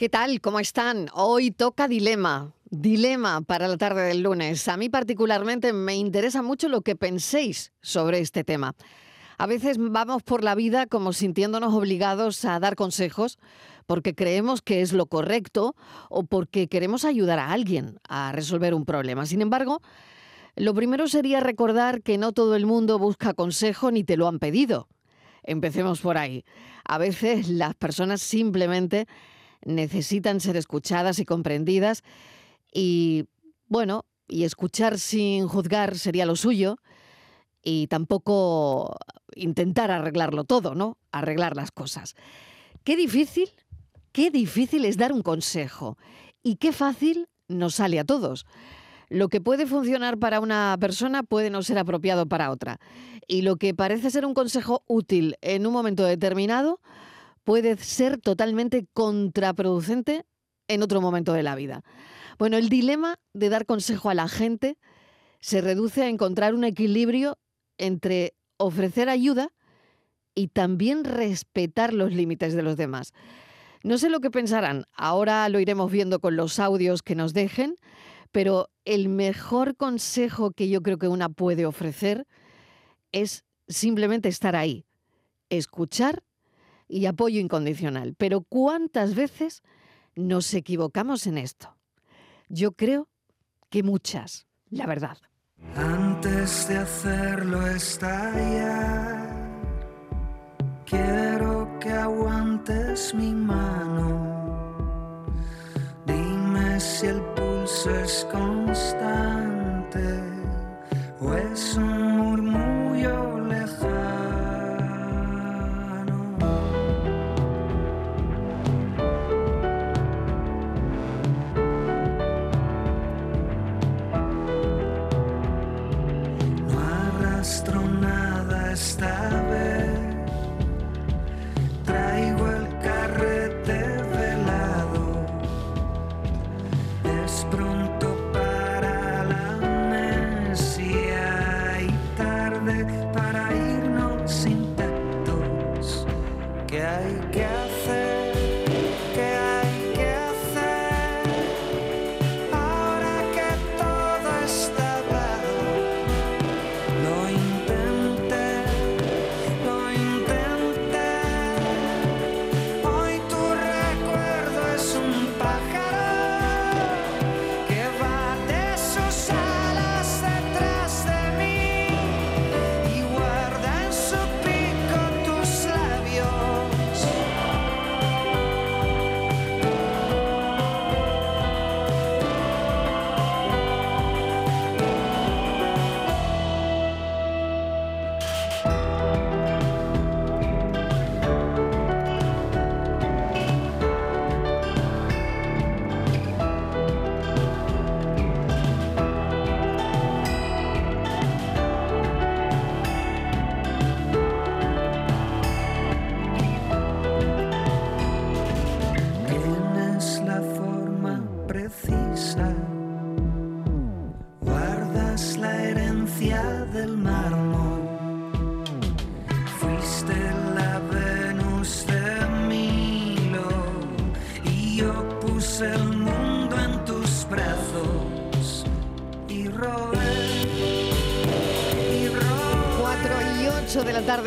¿Qué tal? ¿Cómo están? Hoy toca dilema. Dilema para la tarde del lunes. A mí particularmente me interesa mucho lo que penséis sobre este tema. A veces vamos por la vida como sintiéndonos obligados a dar consejos porque creemos que es lo correcto o porque queremos ayudar a alguien a resolver un problema. Sin embargo, lo primero sería recordar que no todo el mundo busca consejo ni te lo han pedido. Empecemos por ahí. A veces las personas simplemente necesitan ser escuchadas y comprendidas y, bueno, y escuchar sin juzgar sería lo suyo y tampoco intentar arreglarlo todo, ¿no? Arreglar las cosas. Qué difícil, qué difícil es dar un consejo y qué fácil nos sale a todos. Lo que puede funcionar para una persona puede no ser apropiado para otra. Y lo que parece ser un consejo útil en un momento determinado puede ser totalmente contraproducente en otro momento de la vida. Bueno, el dilema de dar consejo a la gente se reduce a encontrar un equilibrio entre ofrecer ayuda y también respetar los límites de los demás. No sé lo que pensarán, ahora lo iremos viendo con los audios que nos dejen, pero el mejor consejo que yo creo que una puede ofrecer es simplemente estar ahí, escuchar y apoyo incondicional. Pero ¿cuántas veces nos equivocamos en esto? Yo creo que muchas, la verdad. Antes de hacerlo estallar, quiero que aguantes mi mano. Dime si el pulso es constante o es un nada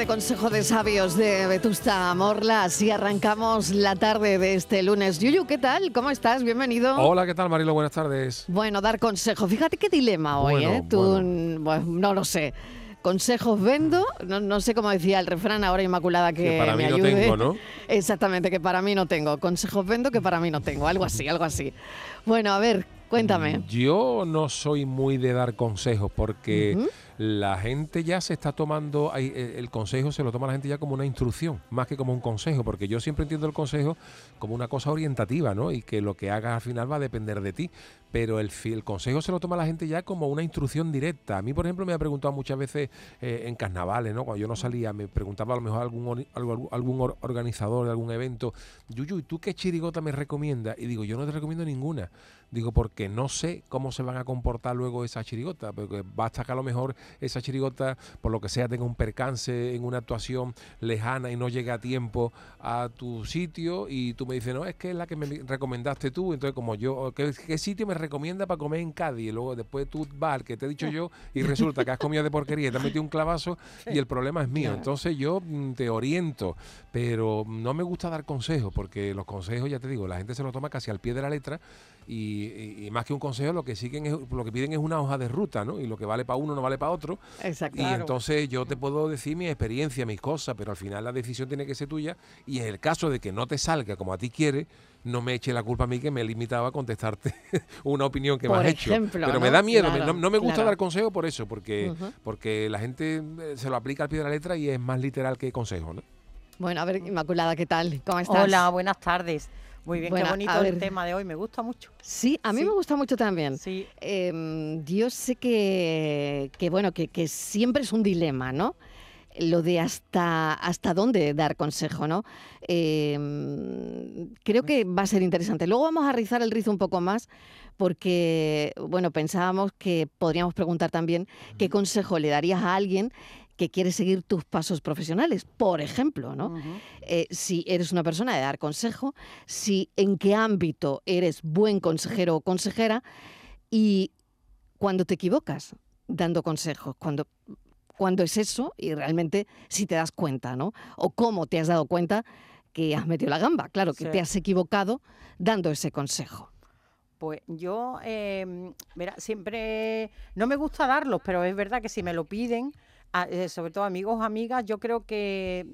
de Consejo de Sabios de Vetusta Morla. Así arrancamos la tarde de este lunes. Yuyu, ¿qué tal? ¿Cómo estás? Bienvenido. Hola, ¿qué tal, Marilo? Buenas tardes. Bueno, dar consejo. Fíjate qué dilema hoy, Bueno, ¿eh? Tú, bueno. bueno, no lo sé. Consejos vendo, no, no sé cómo decía el refrán ahora Inmaculada que, Que para me mí no ayude. tengo, ¿no? Exactamente, que para mí no tengo. Consejos vendo que para mí no tengo. Algo así, algo así. Bueno, a ver, cuéntame. Yo no soy muy de dar consejos porque. La gente ya se está tomando, eh, el consejo se lo toma la gente ya como una instrucción, más que como un consejo, porque yo siempre entiendo el consejo como una cosa orientativa, ¿no? Y que lo que hagas al final va a depender de ti. Pero el, consejo se lo toma la gente ya como una instrucción directa. A mí, por ejemplo, me ha preguntado muchas veces eh, en carnavales, ¿no? Cuando yo no salía, me preguntaba a lo mejor algún, algún or- organizador de algún evento, Yuyu, ¿y tú qué chirigota me recomiendas? Y digo, yo no te recomiendo ninguna. Digo, porque no sé cómo se van a comportar luego esa chirigota, porque basta que a lo mejor esa chirigota, por lo que sea, tenga un percance en una actuación lejana y no llegue a tiempo a tu sitio y tú me dices, no, es que es la que me recomendaste tú, entonces como yo, ¿qué, qué sitio me recomienda para comer en Cádiz? Y luego después tú vas al que te he dicho yo y resulta que has comido de porquería y te has metido un clavazo y el problema es mío. Entonces yo mm, te oriento, pero no me gusta dar consejos porque los consejos, ya te digo, la gente se lo toma casi al pie de la letra y, y- más que un consejo lo que siguen es, lo que piden es una hoja de ruta, ¿no? Y lo que vale para uno no vale para otro. Exacto. Y entonces yo te puedo decir mi experiencia, mis cosas, pero al final la decisión tiene que ser tuya. Y en el caso de que no te salga como a ti quieres, no me eche la culpa a mí que me he limitado a contestarte una opinión que me has hecho. Pero me da miedo, me- no, no me gusta claro. dar consejo por eso, porque, porque la gente eh, se lo aplica al pie de la letra y es más literal que consejo, ¿no? Bueno, a ver, Inmaculada, ¿qué tal? ¿Cómo estás? Hola, buenas tardes. Muy bien, qué bonito el ver. tema de hoy, me gusta mucho. Sí, a mí Sí. me gusta mucho también. Sí, Eh, yo sé que, que bueno, que, que siempre es un dilema, ¿no? Lo de hasta, hasta dónde dar consejo, ¿no? Eh, creo que va a ser interesante. Luego vamos a rizar el rizo un poco más porque, bueno, pensábamos que podríamos preguntar también qué consejo le darías a alguien que quiere seguir tus pasos profesionales, por ejemplo, ¿no? eh, si eres una persona de dar consejo, si en qué ámbito eres buen consejero o consejera y cuando te equivocas dando consejos, cuando, cuando es eso y realmente si te das cuenta, ¿no? O cómo te has dado cuenta que has metido la gamba, claro, que Sí. te has equivocado dando ese consejo. Pues yo, eh, verá, siempre, no me gusta darlos, pero es verdad que si me lo piden, a- eh, sobre todo amigos amigas, yo creo que,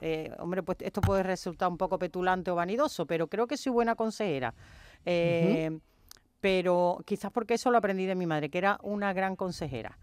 eh, hombre, pues esto puede resultar un poco petulante o vanidoso, pero creo que soy buena consejera. Eh, Pero quizás porque eso lo aprendí de mi madre, que era una gran consejera.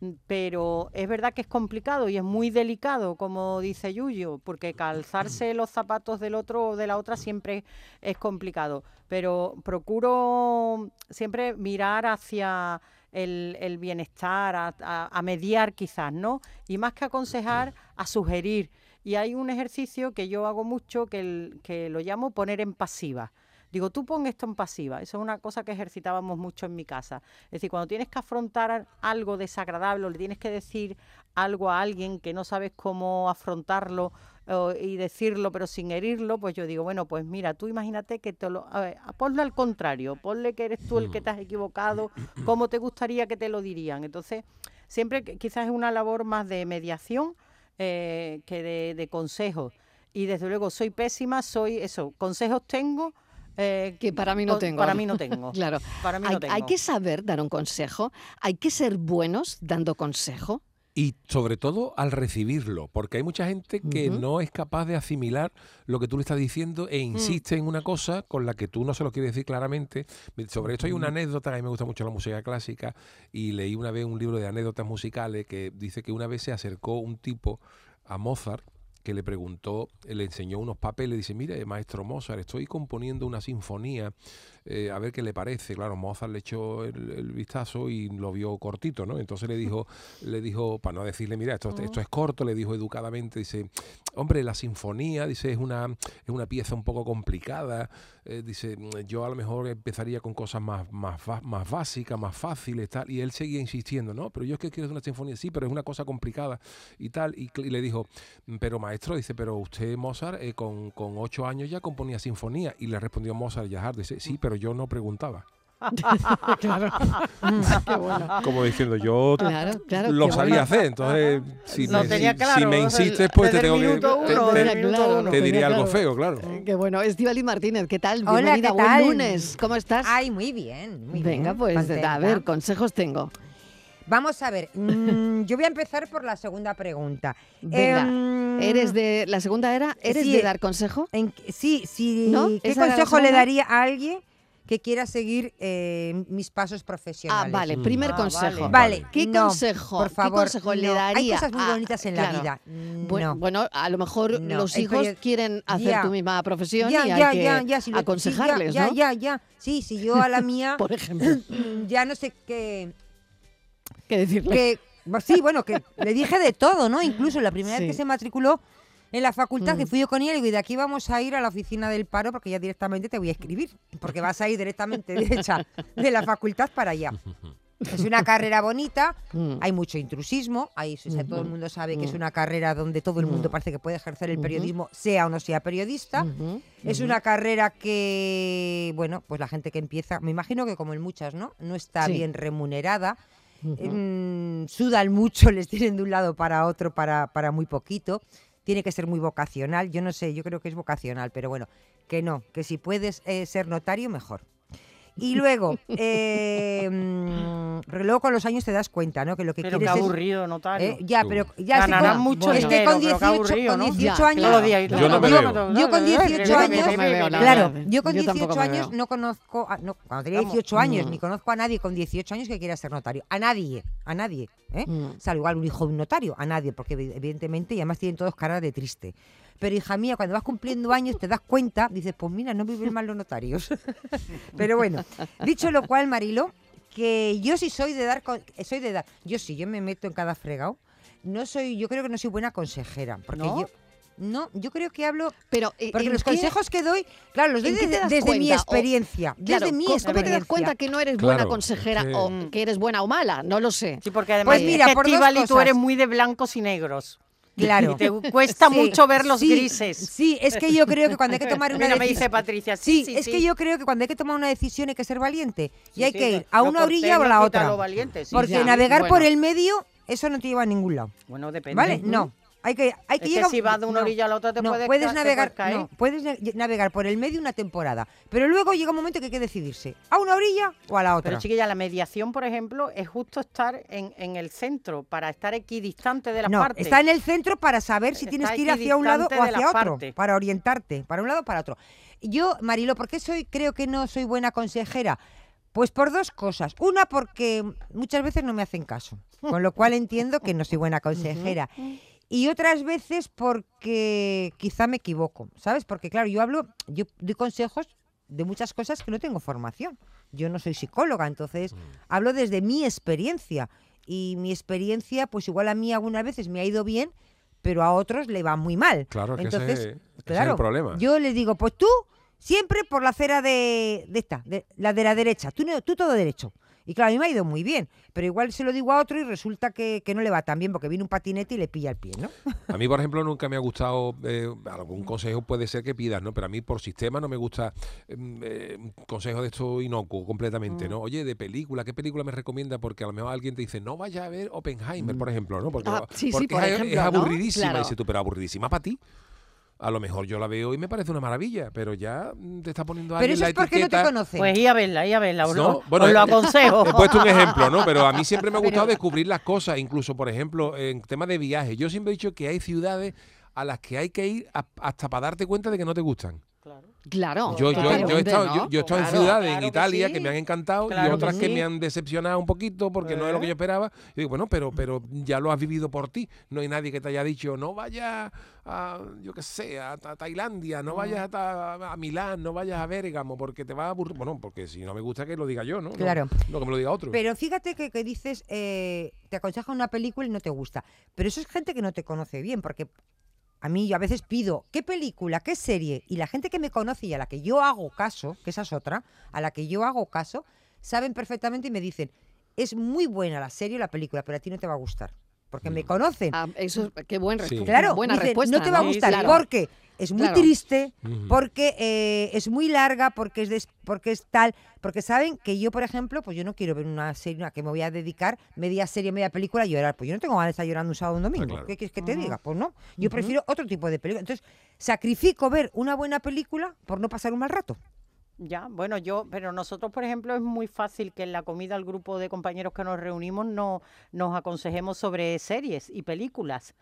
Mm, Pero es verdad que es complicado y es muy delicado, como dice Yuyo, porque calzarse los zapatos del otro o de la otra siempre es complicado. Pero procuro siempre mirar hacia el, el bienestar, a, a- a mediar quizás, ¿no? Y más que aconsejar, a sugerir. Y hay un ejercicio que yo hago mucho que, el- que lo llamo poner en pasiva. Digo, tú pon esto en pasiva. Eso es una cosa que ejercitábamos mucho en mi casa. Es decir, cuando tienes que afrontar algo desagradable o le tienes que decir algo a alguien que no sabes cómo afrontarlo o- y decirlo pero sin herirlo, pues yo digo, bueno, pues mira, tú imagínate que te lo... A ver, ponlo al contrario, ponle que eres tú el que te has equivocado, cómo te gustaría que te lo dirían. Entonces, siempre quizás es una labor más de mediación eh, que de, de consejos. Y desde luego soy pésima, soy eso, consejos tengo. eh, Que para mí no tengo. Para mí no tengo. Claro. Para mí Hay, no tengo. hay que saber dar un consejo, hay que ser buenos dando consejo. Y sobre todo al recibirlo, porque hay mucha gente que no es capaz de asimilar lo que tú le estás diciendo Mm. e insiste en una cosa con la que tú no se lo quieres decir claramente. Sobre esto hay una anécdota, a mí me gusta mucho la música clásica y leí una vez un libro de anécdotas musicales que dice que una vez se acercó un tipo a Mozart que le preguntó, le enseñó unos papeles, dice, mire, maestro Mozart, estoy componiendo una sinfonía, eh, a ver qué le parece. Claro, Mozart le echó el, el vistazo y lo vio cortito, ¿no? Entonces le dijo, le dijo, para no decirle, mira, esto, esto es corto, le dijo educadamente, dice, hombre, la sinfonía, dice, es una, es una pieza un poco complicada, eh, dice, yo a lo mejor empezaría con cosas más, más, más básicas, más fáciles, tal, y él seguía insistiendo, no, pero yo es que quiero una sinfonía, sí, pero es una cosa complicada y tal, y, le dijo, pero maestro, dice, pero usted, Mozart, eh, con, con ocho años ya componía sinfonía, y le respondió Mozart Yahar, dice, sí, pero yo no preguntaba. claro. Qué bueno. Como diciendo, yo Claro, claro. lo sabía bueno. hacer, entonces si, me, tenía si- claro, si me desde el- insistes, pues te tengo que... te- te- diría algo feo, claro. Qué bueno. Estivali Martínez, ¿qué tal? Hola, Bienvenida. ¿qué Buen lunes. ¿Cómo estás? Ay, muy bien, muy Venga, bien, pues a ver, consejos tengo. Vamos a ver, mm, yo voy a empezar por la segunda pregunta. Venga, Em, ¿Eres de la segunda era? ¿Eres sí, de dar consejo? en- sí, sí. ¿No? ¿Qué ¿Esa era la consejo le daría a alguien que quiera seguir eh, mis pasos Ah, profesionales? vale, Mm. primer Ah, consejo. vale. Vale, ¿Qué no, consejo? Por ¿Qué favor, consejo le daría? Hay cosas muy a- bonitas en la vida. Bueno, no. bueno, a lo mejor No, los hijos quieren hacer Ya. tu misma profesión ya, y hay ya, que ya, ya, si lo- sí, aconsejarles, ya, ¿no? Ya, ya, ya. Sí, si yo a la mía Por ejemplo, ya no sé qué, ¿qué decirle? que sí, bueno, que le dije de todo, ¿no? Incluso la primera Sí. vez que se matriculó en la facultad, que Mm. fui yo con ella, y digo, de aquí vamos a ir a la oficina del paro porque ya directamente te voy a escribir, porque vas a ir directamente derecha de la facultad para allá. Es una carrera bonita, Mm. hay mucho intrusismo, hay, o sea, todo el Ujú, mundo sabe que es mm. una carrera donde todo el mundo Mm. parece que puede ejercer el Ujú. periodismo, sea o no sea periodista. Ujú, Es ujú. una carrera que, bueno, pues la gente que empieza, me imagino que como en muchas, ¿no? No está Sí. bien remunerada, mm, sudan mucho, les tienen de un lado para otro para, para muy poquito. Tiene que ser muy vocacional. Yo no sé, yo creo que es vocacional, pero bueno, que no, que si puedes eh, ser notario, mejor. Y luego, eh, mm, luego con los años te das cuenta, ¿no? Que lo que Pero qué quieres es... aburrido, notario. Eh, ya, pero ya estoy Ganarán con, mucho es que dinero, con pero qué 18, aburrido, con ¿no? 18 Ya, años... Yo no me Yo- veo. Yo con 18 Yo años- Claro, yo con Yo tampoco 18 me años no conozco, a- no, cuando tenía Vamos. 18 años, Mm. ni conozco a nadie con 18 años que quiera ser notario. A nadie, a nadie. ¿eh? Mm. Salvo igual un hijo de un notario, a nadie, porque evi- evidentemente, y además tienen todos cara de triste. Pero hija mía, cuando vas cumpliendo años te das cuenta, dices, pues mira, no viven mal los notarios. Pero bueno, dicho lo cual, Marilo, que yo sí soy de dar, con- soy de dar, yo sí, yo me meto en cada fregado. No soy, yo creo que no soy buena consejera, porque ¿No? yo no, yo creo que hablo Pero, eh, porque ¿en los qué- consejos que doy, claro, los doy desde, mi? O- experiencia. Claro, desde mi ¿cómo experiencia. te das cuenta que no eres buena consejera o que eres buena o mala? No lo sé. Sí, porque además Pues mira, por dos Estíbaliz, tú cosas. eres muy de blancos y negros. Claro. Y te cuesta Sí, mucho ver los sí, grises. Sí, es que yo creo que cuando hay que tomar una Mira, me dice decisión. Patricia. Sí, Sí, es que yo creo que cuando hay que tomar una decisión hay que ser valiente. y hay que ir a una orilla o a la otra. valiente, Porque navegar por el medio, eso no te lleva a ningún lado. Bueno, depende. ¿Vale? No. Hay que, hay que Es que si vas de una no, orilla a la otra te no, puedes puedes te navegar, puedes caer. no, puedes na- navegar por el medio una temporada, pero luego llega un momento que hay que decidirse, a una orilla o a la otra. Pero chiquilla, la mediación, por ejemplo, es justo estar en, en el centro para estar equidistante de las no, partes. está en el centro para saber si Está tienes que ir hacia un lado o hacia otro, partes. para orientarte, para un lado o para otro. Yo, Marilo, ¿por qué soy, creo que no soy buena consejera? Pues por dos cosas. Una, porque muchas veces no me hacen caso, con lo cual entiendo que no soy buena consejera. Y otras veces porque quizá me equivoco, ¿sabes? Porque claro, yo hablo, yo doy consejos de muchas cosas que no tengo formación. Yo no soy psicóloga, entonces hablo desde mi experiencia. Y mi experiencia, pues igual a mí algunas veces me ha ido bien, pero a otros le va muy mal. Claro, que ese entonces, es- ese es claro, el problema. yo les digo, pues tú siempre por la acera de, de esta, de la de la derecha, tú, tú todo derecho. Y claro, a mí me ha ido muy bien, pero igual se lo digo a otro y resulta que, que no le va tan bien porque viene un patinete y le pilla el pie, ¿no? A mí, por ejemplo, nunca me ha gustado, eh, algún consejo puede ser que pidas, ¿no? Pero a mí por sistema no me gusta mm, eh, un consejo de esto inocuo completamente, ¿no? Oye, de película, ¿qué película me recomienda? Porque a lo mejor alguien te dice, no vaya a ver Oppenheimer, por ejemplo, ¿no? Porque, Ah, sí, sí, por es, ejemplo, es ¿no? aburridísima. Claro. Y dices tú, pero aburridísima para ti. A lo mejor yo la veo y me parece una maravilla, pero ya mm, te está poniendo Pero alguien eso la es porque no te etiqueta. conocen. Pues ir a verla, ir a verla. Os, No, lo, bueno, os lo eh, aconsejo. He puesto un ejemplo, ¿no? Pero a mí siempre me ha gustado Pero- descubrir las cosas, incluso, por ejemplo, en temas de viaje. Yo siempre he dicho que hay ciudades a las que hay que ir a- hasta para darte cuenta de que no te gustan. Claro. Claro. Yo, yo, he estado, ¿no? yo, yo he estado en ciudades claro en Italia que, sí. me han encantado y otras que, sí. me han decepcionado un poquito porque no es lo que yo esperaba. Y digo, bueno, pero, pero ya lo has vivido por ti. No hay nadie que te haya dicho, no vayas a, yo qué sé, a, Ta- Tailandia, no vayas a, Milán, no vayas a Bérgamo porque te va a aburrir. Bueno, porque si no me gusta que lo diga yo, ¿no? No- Claro. No, que me lo diga otro. Pero fíjate que, que dices, eh, te aconseja una película y no te gusta. Pero eso es gente que no te conoce bien, porque a mí yo a veces pido, ¿qué película, qué serie? Y la gente que me conoce y a la que yo hago caso, que esa es otra, a la que yo hago caso, saben perfectamente y me dicen, es muy buena la serie o la película, pero a ti no te va a gustar. Porque me conocen. Ah, eso, qué buen Sí. Claro, buena dicen, respuesta. no te va a Sí, gustar claro. porque es muy Claro. triste, porque eh, es muy larga, porque es des- porque es tal, porque saben que yo, por ejemplo, pues yo no quiero ver una serie a que me voy a dedicar media serie, media película a llorar, pues yo no tengo ganas de estar llorando un sábado o un domingo. claro. ¿Qué quieres que te diga? Pues no, yo prefiero otro tipo de película. Entonces, sacrifico ver una buena película por no pasar un mal rato. Ya, bueno, yo, pero nosotros, por ejemplo, es muy fácil que en la comida el grupo de compañeros que nos reunimos no, nos aconsejemos sobre series y películas.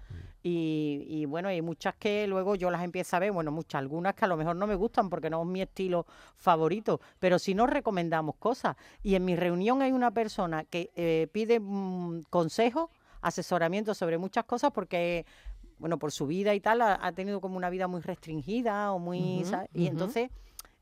Y, y bueno, hay muchas que luego yo las empiezo a ver, bueno, muchas, algunas que a lo mejor no me gustan porque no es mi estilo favorito, pero sí nos recomendamos cosas. Y en mi reunión hay una persona que eh, pide mm, consejos, asesoramiento sobre muchas cosas porque bueno, por su vida y tal, ha, ha tenido como una vida muy restringida o muy... Y entonces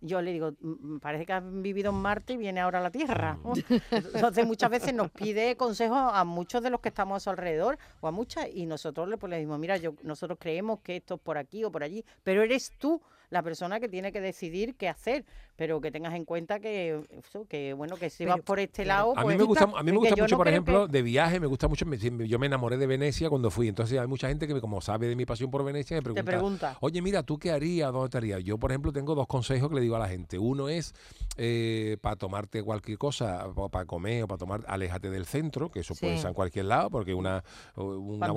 yo le digo, "Mm, mm, parece que has vivido en Marte y viene ahora a la Tierra. Mm. Entonces muchas veces nos pide consejos a muchos de los que estamos a su alrededor o a muchas y nosotros le, pues, le decimos, mira, yo, nosotros creemos que esto es por aquí o por allí, pero eres tú la persona que tiene que decidir qué hacer, pero que tengas en cuenta que, eso, que bueno, que si Pero, vas por este lado, A mí pues, me gusta, a mí me que gusta mucho, no por ejemplo, que- de viaje, me gusta mucho, me- yo me enamoré de Venecia cuando fui, entonces hay mucha gente que me- como sabe de mi pasión por Venecia me te pregunta, pregunta. oye, mira, ¿tú qué harías? ¿Dónde te harías? Yo, por ejemplo, tengo dos consejos que le digo a la gente. Uno es para tomarte cualquier cosa, para comer o para tomar, aléjate del centro, que eso puede ser en cualquier lado, porque una, una,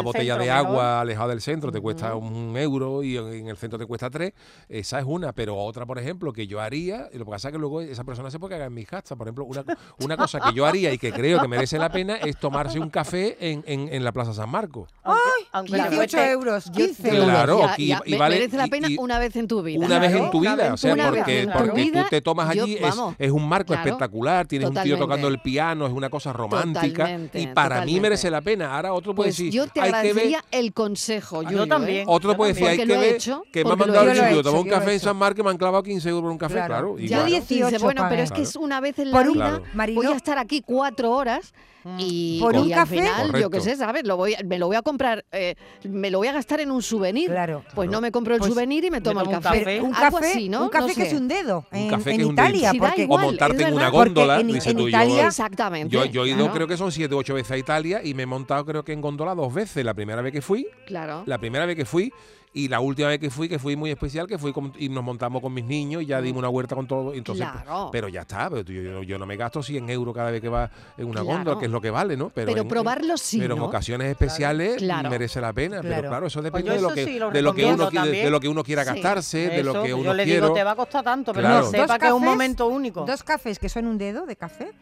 botella centro, de mejor. agua alejada del centro te cuesta un euro y en, el centro te cuesta tres. Esa es una, pero otra, por ejemplo, que yo haría, y lo que pasa es que luego esa persona se puede cagar en mis gastas. Por ejemplo, una, una cosa que yo haría y que creo que merece la pena es tomarse un café en, en, en la Plaza San Marcos. Aunque, aunque te 18 cueste- euros, Yo 15 te lo euros. Claro, y- ya, y me- vale- merece la pena y- una vez en tu vida. Una vez en tu vida, o sea, porque, porque tú te tomas yo- allí, es, vamos, es un marco claro, espectacular, tienes un tío tocando el piano, es una cosa romántica Totalmente, y para mí totalmente. merece la pena. Ahora otro puede Pues decir, yo te hay que ver, el consejo, Yo Yuyu, ¿eh? también. otro Yo puede decir, hay que ver hecho, que me han mandado el hecho. sitio, Yo tomar un yo café en San. Marcos y me han clavado 15 euros por un café, Claro. claro. Yo dices, 18 bueno, pero es que es una vez en la vida, voy a estar aquí cuatro horas y, Por un y al café. final, yo qué sé, ¿sabes? Lo voy, a- me lo voy a comprar, eh, me lo voy a gastar en un souvenir. Claro. Pues no me compro el Pues souvenir y me tomo el tomo un café. café. un café, así, ¿no? un café No que es un dedo Un en, café en que es un Italia. Porque O montarte en una góndola, en- dice en tú, yo- Italia- Exactamente. Yo, yo he ido, claro, creo que son siete o ocho veces a Italia y me he montado, creo que en góndola dos veces. La primera vez que fui, Claro. la primera vez que fui y la última vez que fui, que fui muy especial, que fui con- y nos montamos con mis niños y ya dimos una huerta con todo. Entonces, Claro. Pero ya está, pero yo, yo- yo no me gasto 100 euros cada vez que va en una Claro. góndola, que es lo que vale, ¿no? Pero en- probarlo sí, Pero en ocasiones especiales Claro. merece la pena. Pero Claro. eso Pues depende yo de lo que, sí lo de lo que uno de también. lo que uno quiera Sí. gastarse, de lo que yo uno le quiera. digo, te va a costar tanto, pero Claro. no sepa Dos que es un cafés, momento único. Dos cafés que son un dedo de café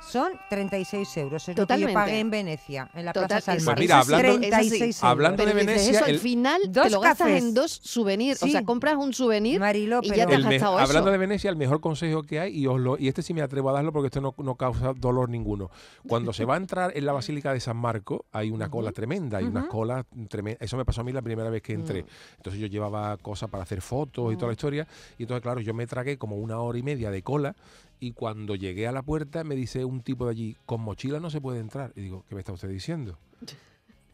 son 36 euros. Es Totalmente. lo que yo pagué en Venecia, en la Total, Plaza San Pues mira, hablando- 36 euros. hablando Pero de dices, Venecia, eso al el- final te Dos lo gastas cafés. en dos souvenirs. O Sí. sea, compras un souvenir Marilo, y ya pero te has El me- gastado hablando eso. de Venecia, el mejor consejo que hay, y, os lo, y este sí me atrevo a darlo porque esto no, no causa dolor ninguno. Cuando se va a entrar en la Basílica de San Marco, hay una cola tremenda, hay unas colas tremendas. Eso me pasó a mí la primera vez que entré. Entonces yo llevaba cosas para hacer fotos y toda la historia. Y entonces, claro, yo me tragué como una hora y media de cola. Y cuando llegué a la puerta, me dice un tipo de allí, con mochila no se puede entrar. Y digo, ¿qué me está usted diciendo?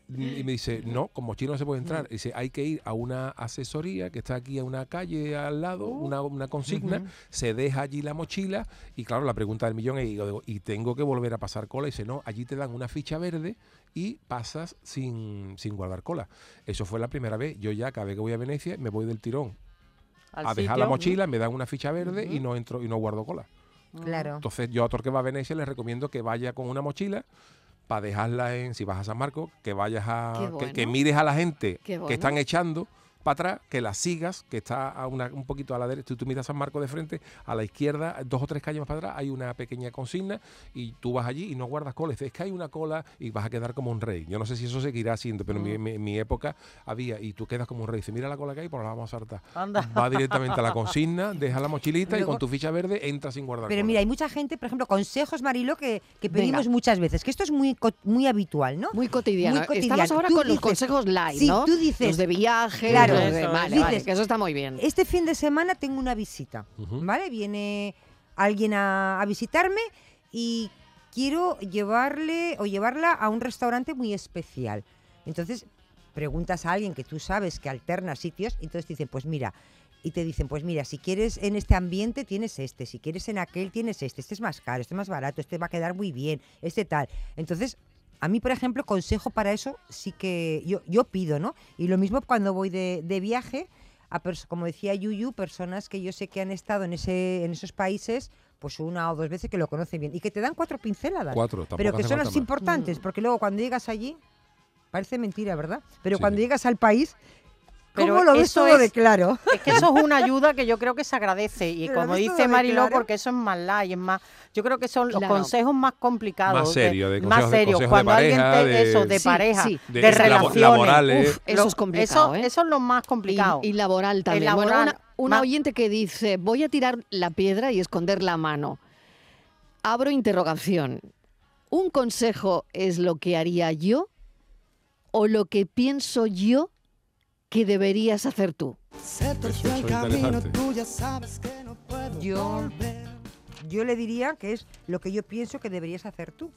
Y me dice, no, con mochila no se puede entrar. Dice, hay que ir a una asesoría que está aquí a una calle al lado, una, una consigna, se deja allí la mochila y claro, la pregunta del millón es, y, digo, ¿y tengo que volver a pasar cola? Y dice, no, allí te dan una ficha verde y pasas sin, sin guardar cola. Eso fue la primera vez. Yo ya cada vez que voy a Venecia me voy del tirón a dejar sitio. la mochila, me dan una ficha verde y no entro y no guardo cola. Claro. Entonces yo a todo el que va a Venecia les recomiendo que vaya con una mochila para dejarla en, si vas a San Marcos, que vayas a, que, mires a la gente bueno. que están echando para atrás, que la sigas, que está a una- un poquito a la derecha, tú, tú miras San Marcos de frente, a la izquierda, dos o tres calles más para atrás, hay una pequeña consigna y tú vas allí y no guardas cola. Dices, es que hay una cola y vas a quedar como un rey. Yo no sé si eso seguirá siendo, pero en mi, mi- mi época había y tú quedas como un rey. Dices, mira la cola que hay, pues la vamos a saltar. Anda. Va directamente a la consigna, deja la mochilita y con tu ficha verde entras sin guardar Pero cola. mira, hay mucha gente, por ejemplo, consejos, Marilo, que, que Venga. pedimos muchas veces, que esto es muy, muy habitual, ¿no? Muy cotidiano. Muy cotidiano. Estamos ahora Tú con los consejos light, sí, ¿no? tú dices- Los de viaje, Claro. Eso, vale, vale, que eso está muy bien. Este fin de semana tengo una visita. ¿vale? Viene alguien a, a visitarme y quiero llevarle o llevarla a un restaurante muy especial. Entonces preguntas a alguien que tú sabes que alterna sitios y entonces te dicen, pues mira, y te dicen, pues mira, si quieres en este ambiente tienes este, si quieres en aquel tienes este, este es más caro, este es más barato, este va a quedar muy bien, este tal. Entonces, a mí, por ejemplo, consejo para eso sí que yo, yo pido, ¿no? Y lo mismo cuando voy de, de viaje, a pers- como decía Yuyu, personas que yo sé que han estado en, ese, en esos países pues una o dos veces que lo conocen bien y que te dan cuatro pinceladas. Cuatro, tampoco pero que son las más. importantes, Mm. porque luego cuando llegas allí, parece mentira, ¿verdad? Pero Sí. cuando llegas al país, ¿cómo lo ves eso todo de es- claro? Es que eso es una ayuda que yo creo que se agradece. Y como ¿ves todo dice de Mariló, claro? porque eso es más light, es más. Yo creo que son los Claro. consejos más complicados. Más serio, de más de- serios. de Cuando alguien te, de- eso, de Sí, pareja, sí. de, De relaciones. laborales. Uf, eso Lo- es complicado, eso, ¿eh? eso es lo más complicado. Y, y laboral también. Bueno, laboral, una, oyente que dice, voy a tirar la piedra y esconder la mano. Abro interrogación. ¿Un consejo es lo que haría yo o lo que pienso yo que deberías hacer tú? Que Yo-. Yo le diría que es lo que yo pienso que deberías hacer tú.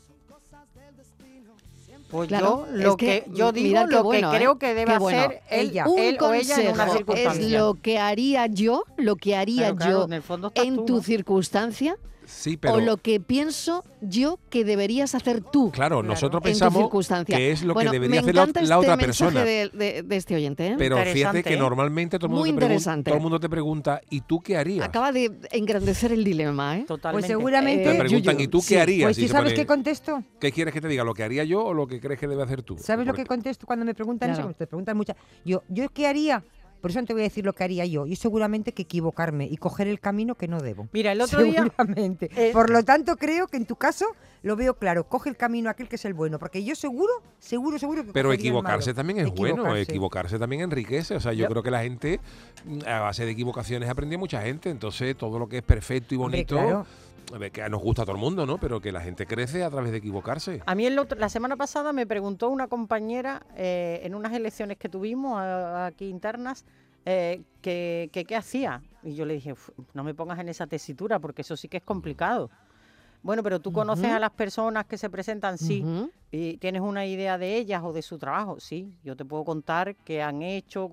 Pues Claro, yo lo es que, que, yo digo lo bueno, que ¿eh? creo que debe bueno. hacer Ella. Un él o ella en una consejo es circunstancia. lo que haría yo, lo que haría Claro, claro, yo en el fondo estás en tú, tu ¿no? circunstancia Sí, pero o lo que pienso yo que deberías hacer tú. claro, nosotros pensamos que es lo Bueno, que debería hacer la, otra este mensaje persona. De, de- de este oyente. ¿eh? Pero fíjate que ¿eh? normalmente todo el, mundo Muy te interesante. todo el mundo te pregunta, ¿y tú qué harías? Acaba de engrandecer el dilema, ¿eh? Totalmente. Pues seguramente- te preguntan, ¿y tú qué sí. harías? Pues Y ¿tú se sabes pone, qué contesto? ¿Qué quieres que te diga? ¿Lo que haría yo o lo que crees que debe hacer tú? ¿Sabes lo que contesto cuando me preguntan Claro. eso? Te preguntan muchas. Yo, ¿yo qué haría? Por eso no te voy a decir lo que haría yo. Y seguramente que equivocarme y coger el camino que no debo. Mira, el otro día Seguramente. eh, Por lo tanto, creo que en tu caso lo veo claro. Coge el camino aquel que es el bueno. Porque yo seguro, seguro, seguro que Pero equivocarse también es bueno, Equivocarse. también enriquece. O sea, yo Yo- creo que la gente, mm, a base de equivocaciones, aprende mucha gente. Entonces, todo lo que es perfecto y Hombre, bonito, claro. A ver, que nos gusta a todo el mundo, ¿no? Pero que la gente crece a través de equivocarse. A mí el otro- la semana pasada me preguntó una compañera eh, en unas elecciones que tuvimos aquí internas eh, que qué hacía. Y yo le dije, "Uf, no me pongas en esa tesitura porque eso sí que es complicado. Bueno, pero tú conoces a las personas que se presentan, sí, y tienes una idea de ellas o de su trabajo, sí. Yo te puedo contar qué han hecho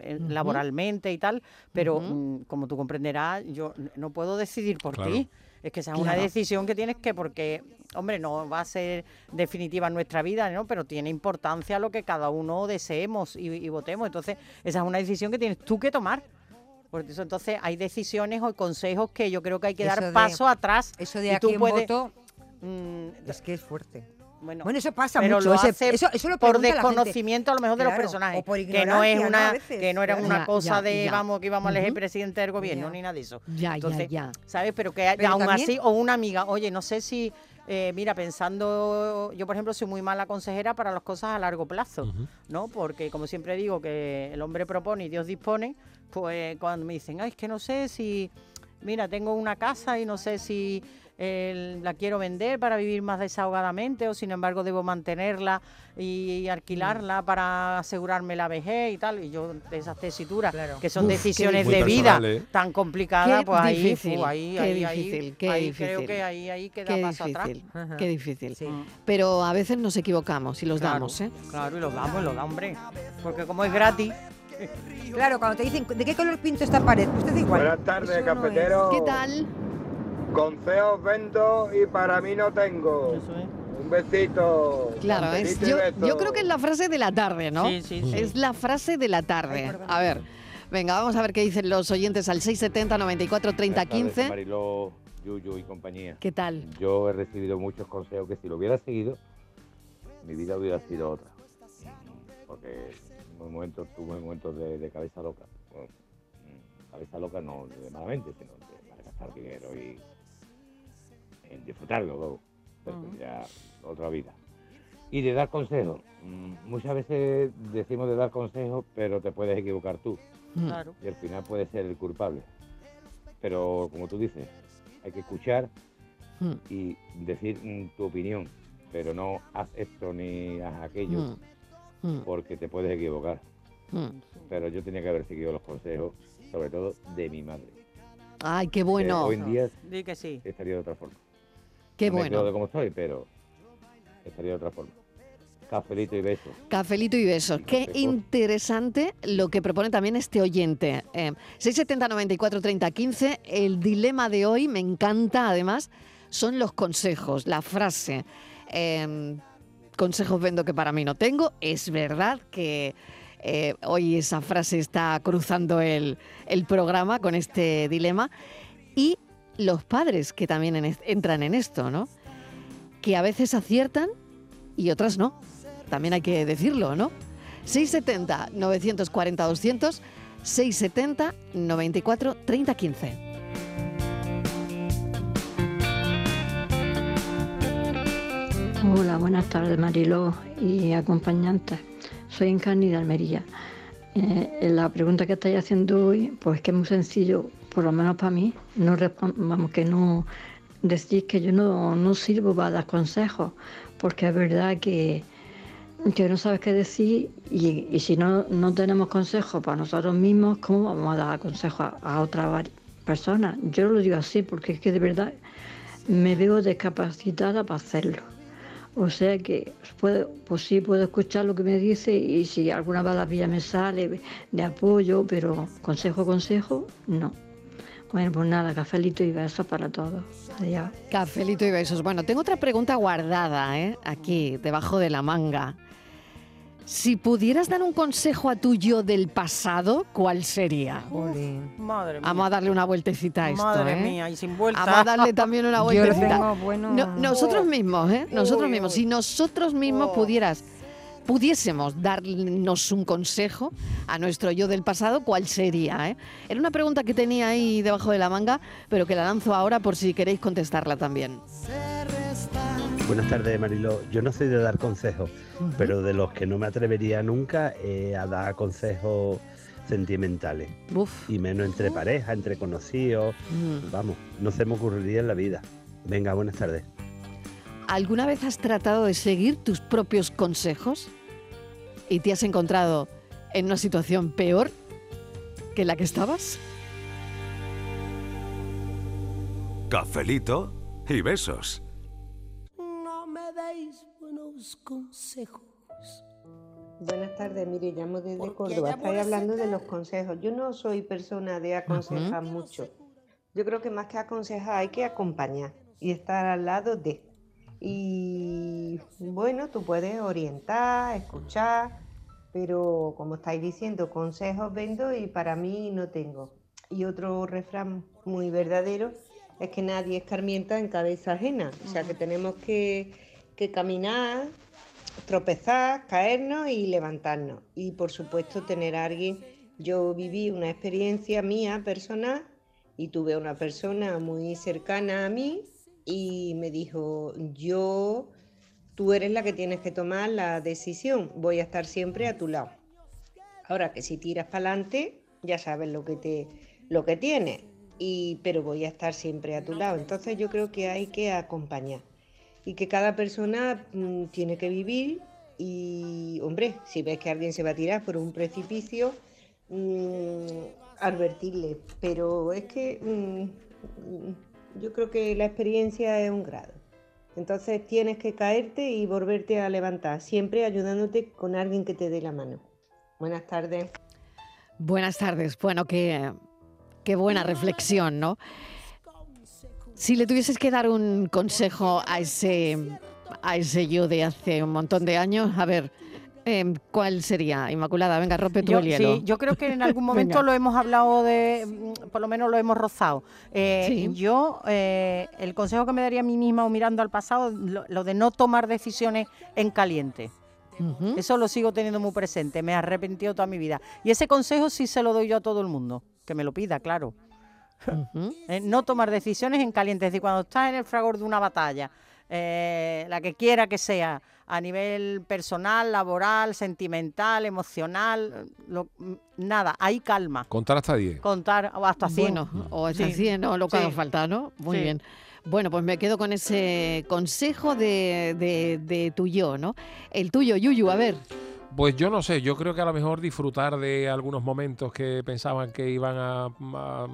eh, Ujú. laboralmente y tal, pero mm, como tú comprenderás, yo no puedo decidir por Claro. ti. Es que esa es una decisión que tienes que, porque, hombre, no va a ser definitiva en nuestra vida, ¿no? Pero tiene importancia lo que cada uno deseemos y, y votemos. Entonces, esa es una decisión que tienes tú que tomar. Por eso, entonces, hay decisiones o consejos que yo creo que hay que Eso dar de- paso atrás. Eso de y a tú puedes- voto Mm, es que es fuerte. bueno, Bueno, eso pasa pero mucho. lo ese- hace eso, eso lo por pregunta la gente. desconocimiento a lo mejor de los personajes o por que no es una que no era claro. una Ya, cosa ya, de ya. vamos que íbamos a elegir presidente del gobierno Ya. ni nada de eso Ya, Entonces, ya, ya. sabes pero que Pero aún también- así o una amiga oye no sé si eh, mira pensando yo por ejemplo soy muy mala consejera para las cosas a largo plazo no porque como siempre digo que el hombre propone y Dios dispone pues cuando me dicen ay es que no sé si mira tengo una casa y no sé si eh, la quiero vender para vivir más desahogadamente o sin embargo debo mantenerla y alquilarla para asegurarme la vejez y tal y yo de esas tesituras Claro. que son Uf, decisiones de vida personal, ¿eh? tan complicadas Qué pues ahí, difícil, fu, ahí, qué ahí, ahí, difícil, qué ahí difícil. creo que ahí, ahí queda Qué paso atrás. difícil, Ajá. qué difícil. Sí. Mm. Pero a veces nos equivocamos y los Claro, damos, ¿eh? Claro, y los damos, y los da, hombre. Porque como es gratis, Claro, cuando te dicen, ¿de qué color pinto esta pared? Pues te da igual. Buenas tardes, Eso no cafetero. ¿Qué tal? Consejos vendo y para mí no tengo. eso es. Un besito. Claro, es, yo, beso. yo creo que es la frase de la tarde, ¿no? Sí, sí, sí. Es la frase de la tarde. A ver, venga, vamos a ver qué dicen los oyentes al 670 94 30 Buenas tardes, 15. Mariló, Yuyu y compañía. ¿Qué tal? Yo he recibido muchos consejos que si lo hubiera seguido, mi vida hubiera sido otra. Porque en momentos, tuve momentos de, de cabeza loca. Bueno, mm, cabeza loca no de malamente, sino de malgastar dinero y en disfrutarlo luego. Pero Ujú. ya otra vida. Y de dar consejos. mm, Muchas veces decimos de dar consejos, pero te puedes equivocar tú Mm. Claro. y al final puede ser el culpable. Pero como tú dices, hay que escuchar Mm, y decir mm, tu opinión, pero no haz esto ni haz aquello, mm, mm, porque te puedes equivocar. mm. Pero yo tenía que haber seguido los consejos, sobre todo de mi madre. Ay, qué que bueno, hoy en día Di que sí. estaría de otra forma. qué no me de bueno. como estoy, pero estaría de otra forma. Cafelito y besos. Cafelito y besos. Y Qué consejos. interesante lo que propone también este oyente. Eh, 670 94 30 15. El dilema de hoy, me encanta además, son los consejos, la frase. Eh, consejos vendo que para mí no tengo. Es verdad que eh, hoy esa frase está cruzando el, el programa con este dilema. Y los padres que también entran en esto, ¿no? Que a veces aciertan y otras no. También hay que decirlo, ¿no? 670 940 200 670 94 30 15. Hola, buenas tardes Mariló y acompañantes. Soy Encarni de Almería. Eh, la pregunta que estáis haciendo hoy, pues que es muy sencillo, por lo menos para mí, no vamos que no decir que yo no, no sirvo para dar consejos, porque es verdad que, que no sabes qué decir y, y si no, no tenemos consejos para nosotros mismos, ¿cómo vamos a dar consejos a, a otras personas? Yo lo digo así porque es que de verdad me veo discapacitada para hacerlo. O sea que puedo, pues sí puedo escuchar lo que me dice y si alguna balapilla me sale de apoyo, pero consejo, consejo, no. Bueno, pues nada, cafelito y besos para todos. Adiós. Cafelito y besos. Bueno, tengo otra pregunta guardada, ¿eh? Aquí, debajo de la manga. Si pudieras dar un consejo a tu yo del pasado, ¿cuál sería? Madre mía. Vamos a darle una vueltecita a esto, Madre ¿eh? mía, y sin vuelta. Vamos a darle también una Yo vueltecita. tengo bueno. No- nosotros mismos, ¿eh? Nosotros Uy, mismos. uy. Si nosotros mismos Oh. pudieras, pudiésemos darnos un consejo a nuestro yo del pasado, ¿cuál sería? eh? Era una pregunta que tenía ahí debajo de la manga, pero que la lanzo ahora por si queréis contestarla también. Buenas tardes, Marilo. Yo no soy de dar consejos, pero de los que no me atrevería nunca eh, a dar consejos sentimentales. Uf. Y menos entre parejas, entre conocidos. Vamos, no se me ocurriría en la vida. Venga, buenas tardes. ¿Alguna vez has tratado de seguir tus propios consejos y te has encontrado en una situación peor que la que estabas? Cafelito y besos. Consejos. Buenas tardes, mire, llamo desde Córdoba. puede hablando de los consejos. Yo no soy persona de aconsejar mucho. Yo creo que más que aconsejar hay que acompañar y estar al lado de. Y bueno, tú puedes orientar, escuchar, pero como estáis diciendo, consejos vendo y para mí no tengo. Y otro refrán muy verdadero es que nadie escarmienta en cabeza ajena. O sea que tenemos que, que caminar, tropezar, caernos y levantarnos. Y por supuesto tener a alguien. Yo viví una experiencia mía personal y tuve una persona muy cercana a mí y me dijo, yo, tú eres la que tienes que tomar la decisión, voy a estar siempre a tu lado. Ahora que si tiras para adelante, ya sabes lo que te lo que tienes, y, pero voy a estar siempre a tu lado. Entonces yo creo que hay que acompañar y que cada persona mm, tiene que vivir y, hombre, si ves que alguien se va a tirar por un precipicio, mm, advertirle. Pero es que mm, yo creo que la experiencia es un grado. Entonces tienes que caerte y volverte a levantar, siempre ayudándote con alguien que te dé la mano. Buenas tardes. Buenas tardes. Bueno, qué, qué buena reflexión, ¿no? Si le tuvieses que dar un consejo a ese, a ese yo de hace un montón de años, a ver, em, ¿cuál sería? Inmaculada, venga, rompe tu Yo, el hielo. sí, yo creo que en algún momento lo hemos hablado de, mm, por lo menos lo hemos rozado. Eh, Sí. Yo, eh, el consejo que me daría a mí misma o mirando al pasado, lo, lo de no tomar decisiones en caliente. Eso lo sigo teniendo muy presente, me he arrepentido toda mi vida. Y ese consejo sí se lo doy yo a todo el mundo, que me lo pida, claro. Eh, no tomar decisiones en caliente, es decir, cuando estás en el fragor de una batalla, eh, la que quiera que sea, a nivel personal, laboral, sentimental, emocional, lo- nada, hay calma. Contar hasta 10. Contar o hasta 100. Bueno, o hasta Sí. 100 o lo que Sí. haga falta, ¿no? Muy Sí. bien. Bueno, pues me quedo con ese consejo de, de, de tu yo, ¿no? El tuyo, Yuyu, a ver. Pues yo no sé, yo creo que a lo mejor disfrutar de algunos momentos que pensaban que iban a, a-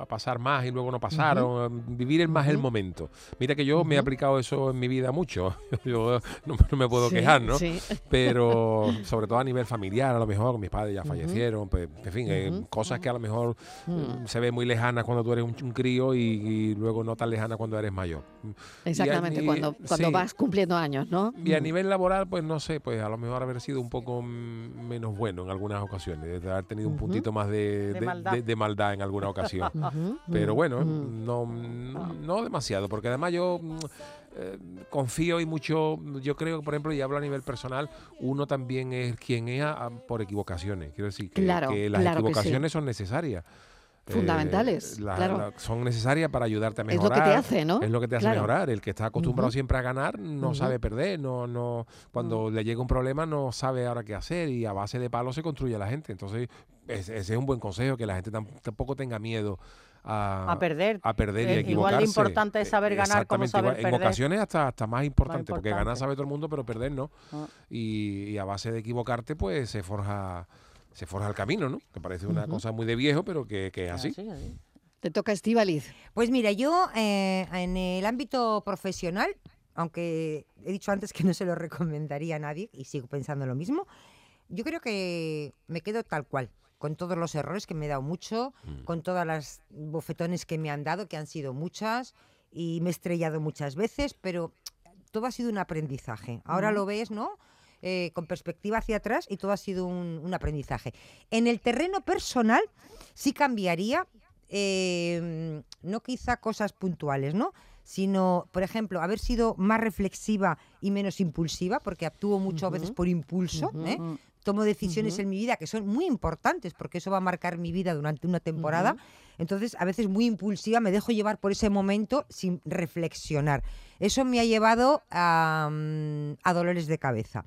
a pasar más y luego no pasaron, vivir el más el momento. Mira que yo me he aplicado eso en mi vida mucho, yo no, no me puedo Sí, quejar, ¿no? sí. Pero sobre todo a nivel familiar, a lo mejor mis padres ya fallecieron, pues, en fin, eh, cosas que a lo mejor Mm. eh, se ven muy lejanas cuando tú eres un, un crío y, y luego no tan lejanas cuando eres mayor. Exactamente, cuando, cuando sí. vas cumpliendo años, ¿no? Y a Mm. nivel laboral, pues no sé, pues a lo mejor haber sido un poco menos bueno en algunas ocasiones, de haber tenido un puntito más de, De de- maldad. de- de maldad en alguna ocasión. Pero bueno, no, no, no demasiado, porque además yo mm, eh, confío y mucho, yo creo que, por ejemplo, y hablo a nivel personal, uno también es quien es a- a- por equivocaciones. Quiero decir que, Claro, que las claro que sí. equivocaciones son necesarias. Eh, Fundamentales, la- claro. la- son necesarias para ayudarte a Es lo mejorar. que te hace, ¿no? Es lo que te hace Claro. mejorar. El que está acostumbrado siempre a ganar no sabe perder, no, no, cuando le llega un problema no sabe ahora qué hacer y a base de palos se construye la gente. Entonces, es- ese es un buen consejo, que la gente tam- tampoco tenga miedo a, A perder. a perder y a igual de equivocarse. importante es saber ganar como saber igual- En perder. ocasiones hasta, hasta más importante, porque ganar sabe todo el mundo, pero perder no. Ah. Y, y a base de equivocarte, pues se forja se forja el camino, ¿no? Que parece una cosa muy de viejo, pero que, que es así. Así, así. Te toca Estivaliz. Pues mira, yo eh, en el ámbito profesional aunque he dicho antes que no se lo recomendaría a nadie y sigo pensando lo mismo, yo creo que me quedo tal cual, con todos los errores que me he dado mucho, Mm. con todas las bofetones que me han dado, que han sido muchas, y me he estrellado muchas veces, pero todo ha sido un aprendizaje. Ahora lo ves, ¿no? Eh, con perspectiva hacia atrás y todo ha sido un, un aprendizaje. En el terreno personal sí cambiaría, eh, no quizá cosas puntuales, ¿no? Sino, por ejemplo, haber sido más reflexiva y menos impulsiva, porque actúo muchas veces por impulso. ¿eh? Tomo decisiones en mi vida que son muy importantes, porque eso va a marcar mi vida durante una temporada. Entonces, a veces muy impulsiva, me dejo llevar por ese momento sin reflexionar. Eso me ha llevado a, mm, a dolores de cabeza.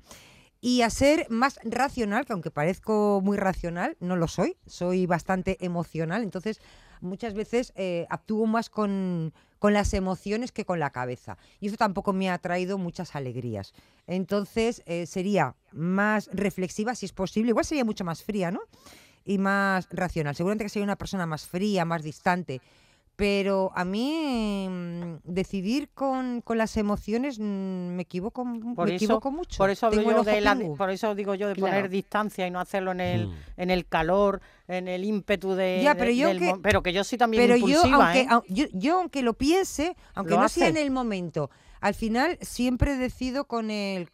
Y a ser más racional, que aunque parezco muy racional, no lo soy, soy bastante emocional, entonces muchas veces eh, actúo más con, con las emociones que con la cabeza. Y eso tampoco me ha traído muchas alegrías. Entonces eh, sería más reflexiva, si es posible, igual sería mucho más fría, ¿no? Y más racional. Seguramente que sería una persona más fría, más distante. Pero a mí mm, decidir con, con las emociones mm, me equivoco, Por me eso, equivoco mucho. Por eso, hablo yo de la- por eso digo yo de Claro. poner distancia y no hacerlo en el, Mm. en el calor, en el ímpetu de, Ya, de- pero yo del que- mo- pero que yo sí también Pero yo impulsiva, aunque, ¿eh? yo, yo aunque lo piense, aunque Lo no sea en el momento, al final siempre decido con el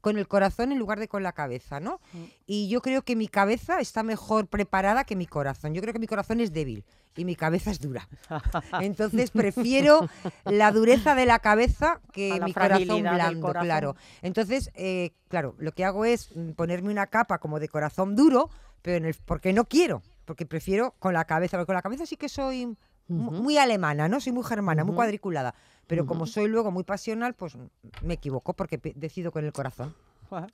con el corazón en lugar de con la cabeza, ¿no? Y yo creo que mi cabeza está mejor preparada que mi corazón. Yo creo que mi corazón es débil y mi cabeza es dura. Entonces prefiero la dureza de la cabeza que la mi corazón blando, corazón. claro. Entonces, eh, claro, lo que hago es mm, ponerme una capa como de corazón duro, pero en el, porque no quiero, porque prefiero con la cabeza, porque con la cabeza sí que soy mu- muy alemana, ¿no? Soy muy germana, muy cuadriculada. Pero como soy luego muy pasional, pues me equivoco porque decido con el corazón.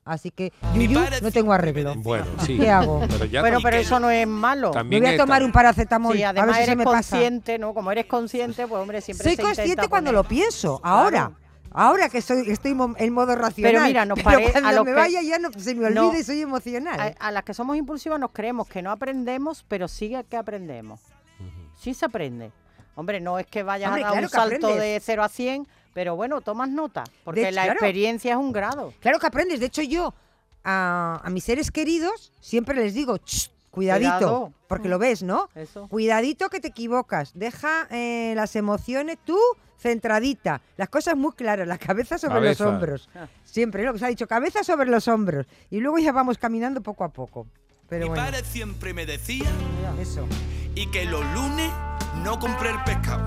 Así que Yuyu, no tengo arreglo. Bueno, sí. ¿Qué hago? Pero ya bueno, pero eso no es malo. También Me voy a está- tomar un paracetamol. Sí, a ver si se me pasa. consciente, ¿no? Como eres consciente, pues hombre, siempre Soy se consciente cuando poner- lo pienso, ahora. Ahora que estoy, estoy en modo racional. Pero mira, nos Pero pare- a cuando los me que- vaya ya no, se me olvida No. y soy emocional. A, a las que somos impulsivas nos creemos que no aprendemos, pero sí que aprendemos. Sí se aprende. Hombre, no es que vayas Hombre, a dar claro un salto aprendes. de 0 a 100, pero bueno, tomas nota, porque la claro. experiencia es un grado. Claro que aprendes. De hecho, yo a, a mis seres queridos siempre les digo, "Ch, cuidadito, Cuidado. porque lo ves, ¿no? Eso. Cuidadito que te equivocas. Deja eh, las emociones tú centradita. Las cosas muy claras, la cabeza sobre Cabeza. los hombros. Siempre, lo que se ha dicho, cabeza sobre los hombros. Y luego ya vamos caminando poco a poco. Pero Mi bueno, padre siempre me decía eso. y que los lunes no compré el pescado.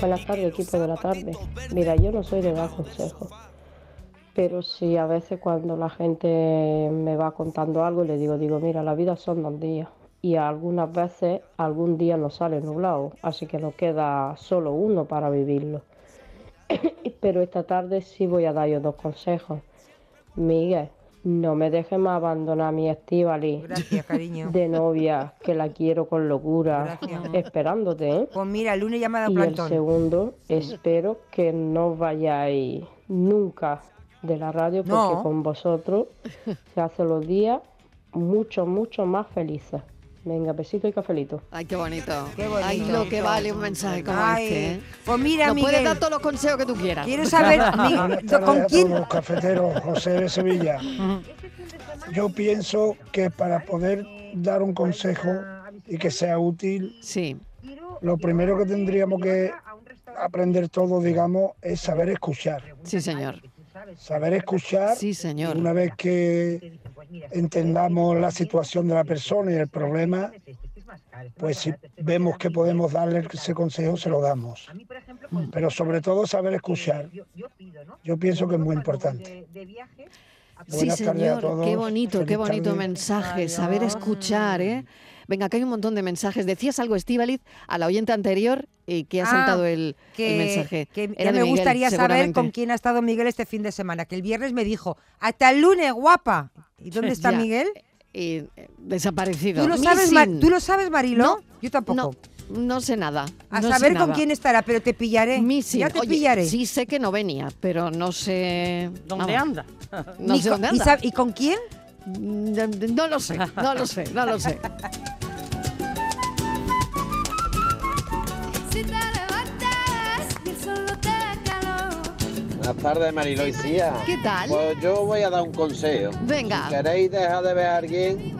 Buenas tardes, equipo de la tarde. Mira, yo no soy de dar consejos, pero sí a veces cuando la gente me va contando algo, le digo, digo, mira, la vida son dos días y algunas veces algún día nos sale nublado, así que nos queda solo uno para vivirlo. pero esta tarde sí voy a dar yo dos consejos. Miguel, no me dejes más abandonar a mi Estivali Gracias, cariño. de novia, que la quiero con locura, Gracias. esperándote, ¿eh? Pues mira, el lunes ya me ha dado Y el plantón. segundo, espero que no vayáis nunca de la radio porque No. con vosotros se hacen los días mucho, mucho más felices. Venga, besito y cafelito. Ay, qué bonito. Qué bonito. Ay, lo que vale un mensaje como Ay, este. ¿eh? Pues mira, no puedes Miguel. dar todos los consejos que tú quieras. Quiero saber, mi- ¿con a quién? todos, cafetero José de Sevilla. Yo pienso que para poder dar un consejo y que sea útil, sí. lo primero que tendríamos que aprender todos, digamos, es saber escuchar. Sí, señor. Saber escuchar. Sí, señor. Una vez que entendamos la situación de la persona y el problema, pues si vemos que podemos darle ese consejo, se lo damos. Pero sobre todo saber escuchar. Yo pienso que es muy importante. Sí, Buenas tardes a señor. todos. Qué bonito, qué bonito tarde. mensaje. Saber escuchar, ¿eh? Venga, acá hay un montón de mensajes. Decías algo, Estíbaliz, a la oyente anterior y que ha Ah, saltado el, el que, mensaje. que Era ya me Miguel, gustaría saber con quién ha estado Miguel este fin de semana, que el viernes me dijo, hasta el lunes, guapa. ¿Y dónde está Ya. Miguel? Y, eh, desaparecido. ¿Tú lo, sabes. ¿Tú lo sabes, Marilo? No, Yo tampoco. No, no sé nada. A no saber con nada. quién estará, pero te pillaré. Ya te Oye, pillaré. Sí sé que no venía, pero no sé... ¿Dónde anda? No Ni sé dónde ¿y anda. ¿Y con quién? No, no lo sé, no lo sé, no lo sé. Buenas tardes, Marilo y Cía. ¿Qué tal? Pues yo voy a dar un consejo. Venga. Si queréis dejar de ver a alguien,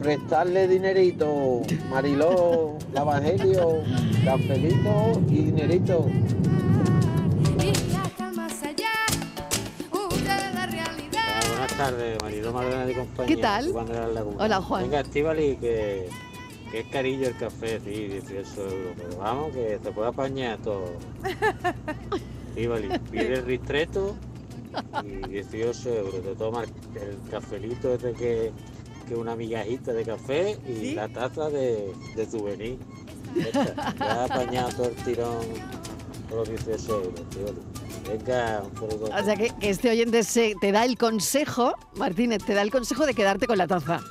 prestarle dinerito. Mariló, el Evangelio, cafelito y dinerito. Buenas tardes, Mariló Maldonado y compañía. ¿Qué tal? Juan de la Laguna. Hola, Juan. Venga, Estivali, que, que es carillo el café, sí, 18 euros. Pero vamos, que se puede apañar todo. Estivali, pide el ristreto y 18 euros. Te tomas el cafelito ese que, que una migajita de café y la taza de, de souvenir. Está, Ya apañado todo el tirón por los 18 euros, Estivali. Venga, un saludo. O sea que, que este oyente se, te da el consejo, Martínez, te da el consejo de quedarte con la taza.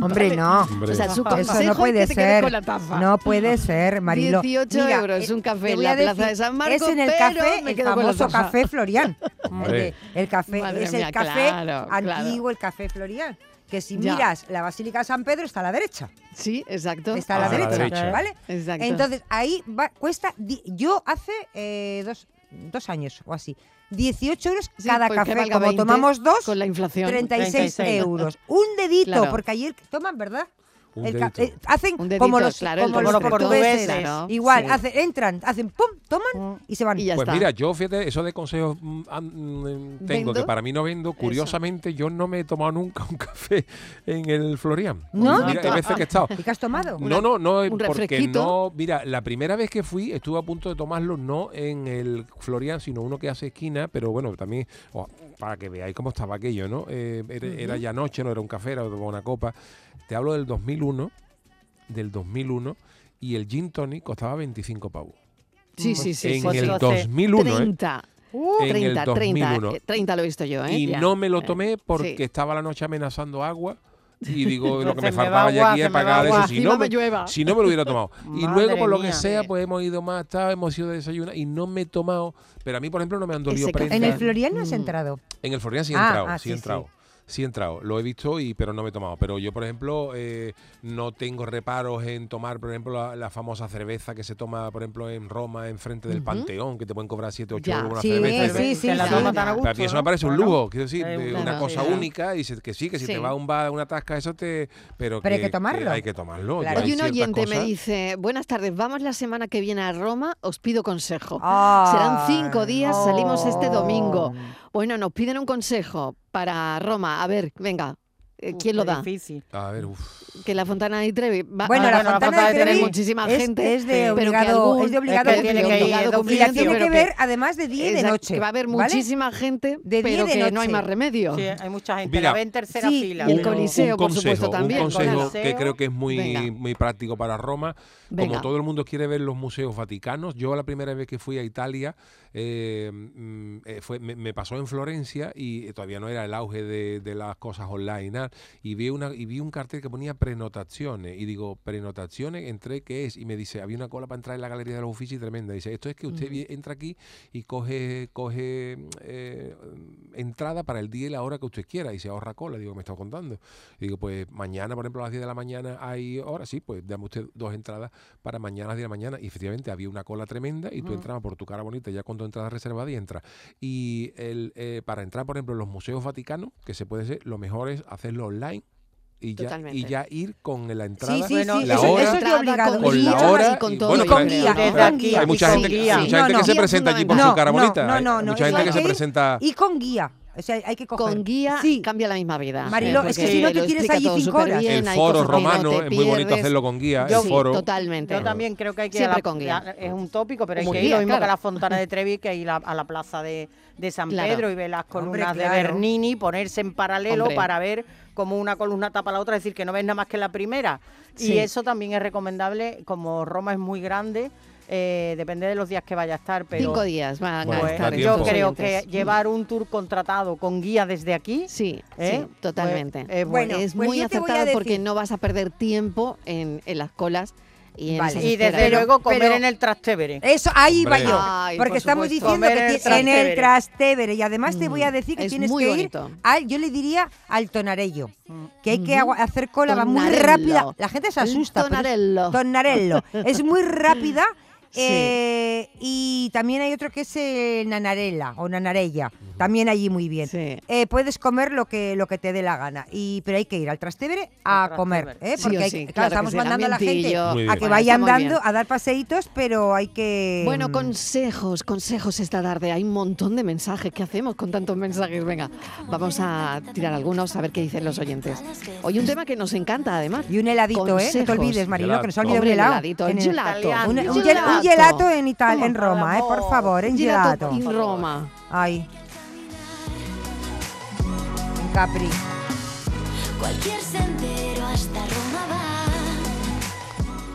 Hombre, Vale. no. O sea, su Eso consejo no es puede que te quedes ser. con la taza. No puede ser, Marilo. 18 Mira, euros, eh, un café te en voy la plaza de San Marcos, Es en el pero café, me el quedo con la famoso taza. café Florian. Hombre. El, café Madre es mía, el café claro, claro. antiguo, el café Florian. Que si Ya. miras la Basílica de San Pedro está a la derecha. Sí, exacto. Está a la Ah, derecha, derecha. ¿vale? Exacto. Entonces, ahí va- cuesta. di- Yo hace eh, dos, dos años o así. 18 euros Sí, cada pues café. Como 20 tomamos dos, con la inflación. 36 36. euros. Un dedito, Claro. porque ayer toman, ¿verdad? Un El eh, hacen Un dedito, como los, claro, como los portugueses. claro. Igual, Sí. hacen, entran, hacen pum, toman y se van. Y ya Pues está. mira, yo fíjate, eso de consejos mm, mm, tengo, ¿Vendo? que para mí no vendo. Curiosamente, yo no me he tomado nunca un café en el Florian. ¿No? Mira, hay veces que he estado. ¿Y qué has tomado? No, no, no, un porque refresquito. no. Mira, la primera vez que fui estuve a punto de tomarlo no en el Florian, sino uno que hace esquina, pero bueno, también oh, para que veáis cómo estaba aquello, ¿no? Eh, era, era ya noche, no era un café, era una copa. Te hablo del 2001, del 2001, y el gin tonic costaba 25 pavos. Sí, sí, sí. en sí, el sí. 2001, ¿eh? 30. En el 30, 30, 2001. eh, 30 lo he visto yo, ¿eh? Y Ya. no me lo Eh, tomé porque sí. estaba la noche amenazando agua. Y digo, lo que me faltaba ya aquí es pagar eso. Si no, me llueva. si no me lo hubiera tomado. y luego, por lo que mía. sea, pues hemos ido más tarde, hemos ido de desayunar y no me he tomado. Pero a mí, por ejemplo, no me han dolido prendas. En el Florian no has entrado. En el Florian sí he Ah, entrado, ah, sí he sí, entrado. sí. Sí he entrado, lo he visto, y pero no me he tomado. Pero yo, por ejemplo, eh, no tengo reparos en tomar, por ejemplo, la, la famosa cerveza que se toma, por ejemplo, en Roma, enfrente del. Panteón, que te pueden cobrar 7 8 Ya. euros una Sí, cerveza. sí, sí, la sí. toma tan a gusto, mí eso me ¿no? parece un Bueno, lujo, quiero decir, una cosa sí. única y se- que sí, que si Sí. te va a un bar, una tasca, eso te... Pero, Pero hay que, que tomarlo. hay que tomarlo. Claro. Oye, un oyente me dice, buenas tardes, vamos la semana que viene a Roma, os pido consejo. Ah, Serán cinco días, salimos este domingo. Bueno, nos piden un consejo para Roma. A ver, venga, eh, ¿quién lo da? Difícil. A ver, uff. Que la Fontana di Trevi. va- Bueno, la bueno, la Fontana Fontana de de Trevi muchísima es, gente, es de pero que obligado, algún- es de obligado es que tiene que ir, de Y la tiene que ver además de día y de noche. que va a haber ¿vale? muchísima gente, De pero de que no hay más remedio. Sí, hay mucha gente. Mira, la ve en tercera sí, fila. y el Coliseo, un por consejo, supuesto, también. Un consejo Coliseo. que creo que es muy, Venga. muy práctico para Roma. Venga. Como todo el mundo quiere ver los museos vaticanos, yo la primera vez que fui a Italia eh, mm, eh, fue, me, me pasó en Florencia y eh, todavía no era el auge de, de las cosas online y, vi una y vi un cartel que ponía prenotaciones. Y digo prenotaciones entré qué es y me dice había una cola para entrar en la galería de los Uffizi tremenda. Dice esto es que usted entra aquí y coge coge eh, entrada para el día y la hora que usted quiera. Y se ahorra cola. Digo me está contando y digo, pues mañana, por ejemplo, a las 10 de la mañana hay hora, sí, pues dame usted dos entradas para mañana a las 10 de la mañana. Y efectivamente había una cola tremenda y tú entrabas por tu cara bonita ya con tu entrada reservada y entras. Y el, eh, para entrar, por ejemplo, en los museos vaticanos, que se puede hacer, lo mejor es hacerlo online. Y ya, y ya ir con la entrada, sí, Bueno, sí, la eso, hora, eso es obligado. con la hora y con y- todo. bueno, Y con guía, pero- y con guía. Hay mucha gente, que- guía. mucha No, gente no. que se presenta allí por su cara bonita. no, no, no, mucha gente que se presenta. Y con guía. O sea, hay que coger. Con guía Sí. cambia la misma vida. Marilo, es que si no te tienes allí cinco horas. el hay foro no romano es muy bonito hacerlo con guía. Yo el sí, foro. totalmente. Yo también creo que hay que ir Siempre a la- con guía. es un tópico, pero hay que ir guía, lo mismo claro. que a la Fontana de Trevi, que ir a, a la plaza de, de San Claro. Pedro y ver las columnas Hombre, de. Bernini, ponerse en paralelo Hombre. para ver cómo una columna tapa la otra, es decir, que no ves nada más que la primera. Sí. Y eso también es recomendable, como Roma es muy grande, eh, depende de los días que vaya a estar, pero Cinco días van Bueno, a pues, estar yo creo que llevar un tour contratado con guía desde aquí Sí, ¿Eh? sí, totalmente. Pues, eh, Bueno, es pues muy a acertado porque no vas a perder tiempo en, en las colas y Vale. desde luego comer pero- en el Trastevere. Eso, ahí Hombre. va yo. Ay, porque por estamos diciendo Comer que en el en el Trastevere. Y además te voy a Mm, decir que es tienes que bonito. ir al, yo le diría al tonarello. Que hay que agua- hacer cola, va muy rápida. La gente se El asusta. es- tonarello. Tonarello. es muy rápida Eh, y también hay otro que es eh, nanarela o nanarella, también allí muy bien. Eh, puedes comer lo que lo que te dé la gana, y pero hay que ir al Trastevere a comer, ¿eh? Porque o hay sí, que- claro claro, estamos que sí, el mandando a la gente a que Bueno, vayan está muy dando bien. a dar paseitos, pero hay que Bueno, mm, consejos, consejos esta tarde. Hay un montón de mensajes. ¿Qué hacemos con tantos mensajes? Venga, vamos a tirar algunos a ver qué dicen los oyentes. Hoy un tema que nos encanta, además. Y un heladito, ¿eh? No te olvides, Marilo, que nos ha olvidado un helado. heladito, En el el- gelato. Un, un un gelato en Italia, en Roma, ¿eh? Por favor, en gelato in Roma. Ay. En Capri. Cualquier sendero hasta Roma va.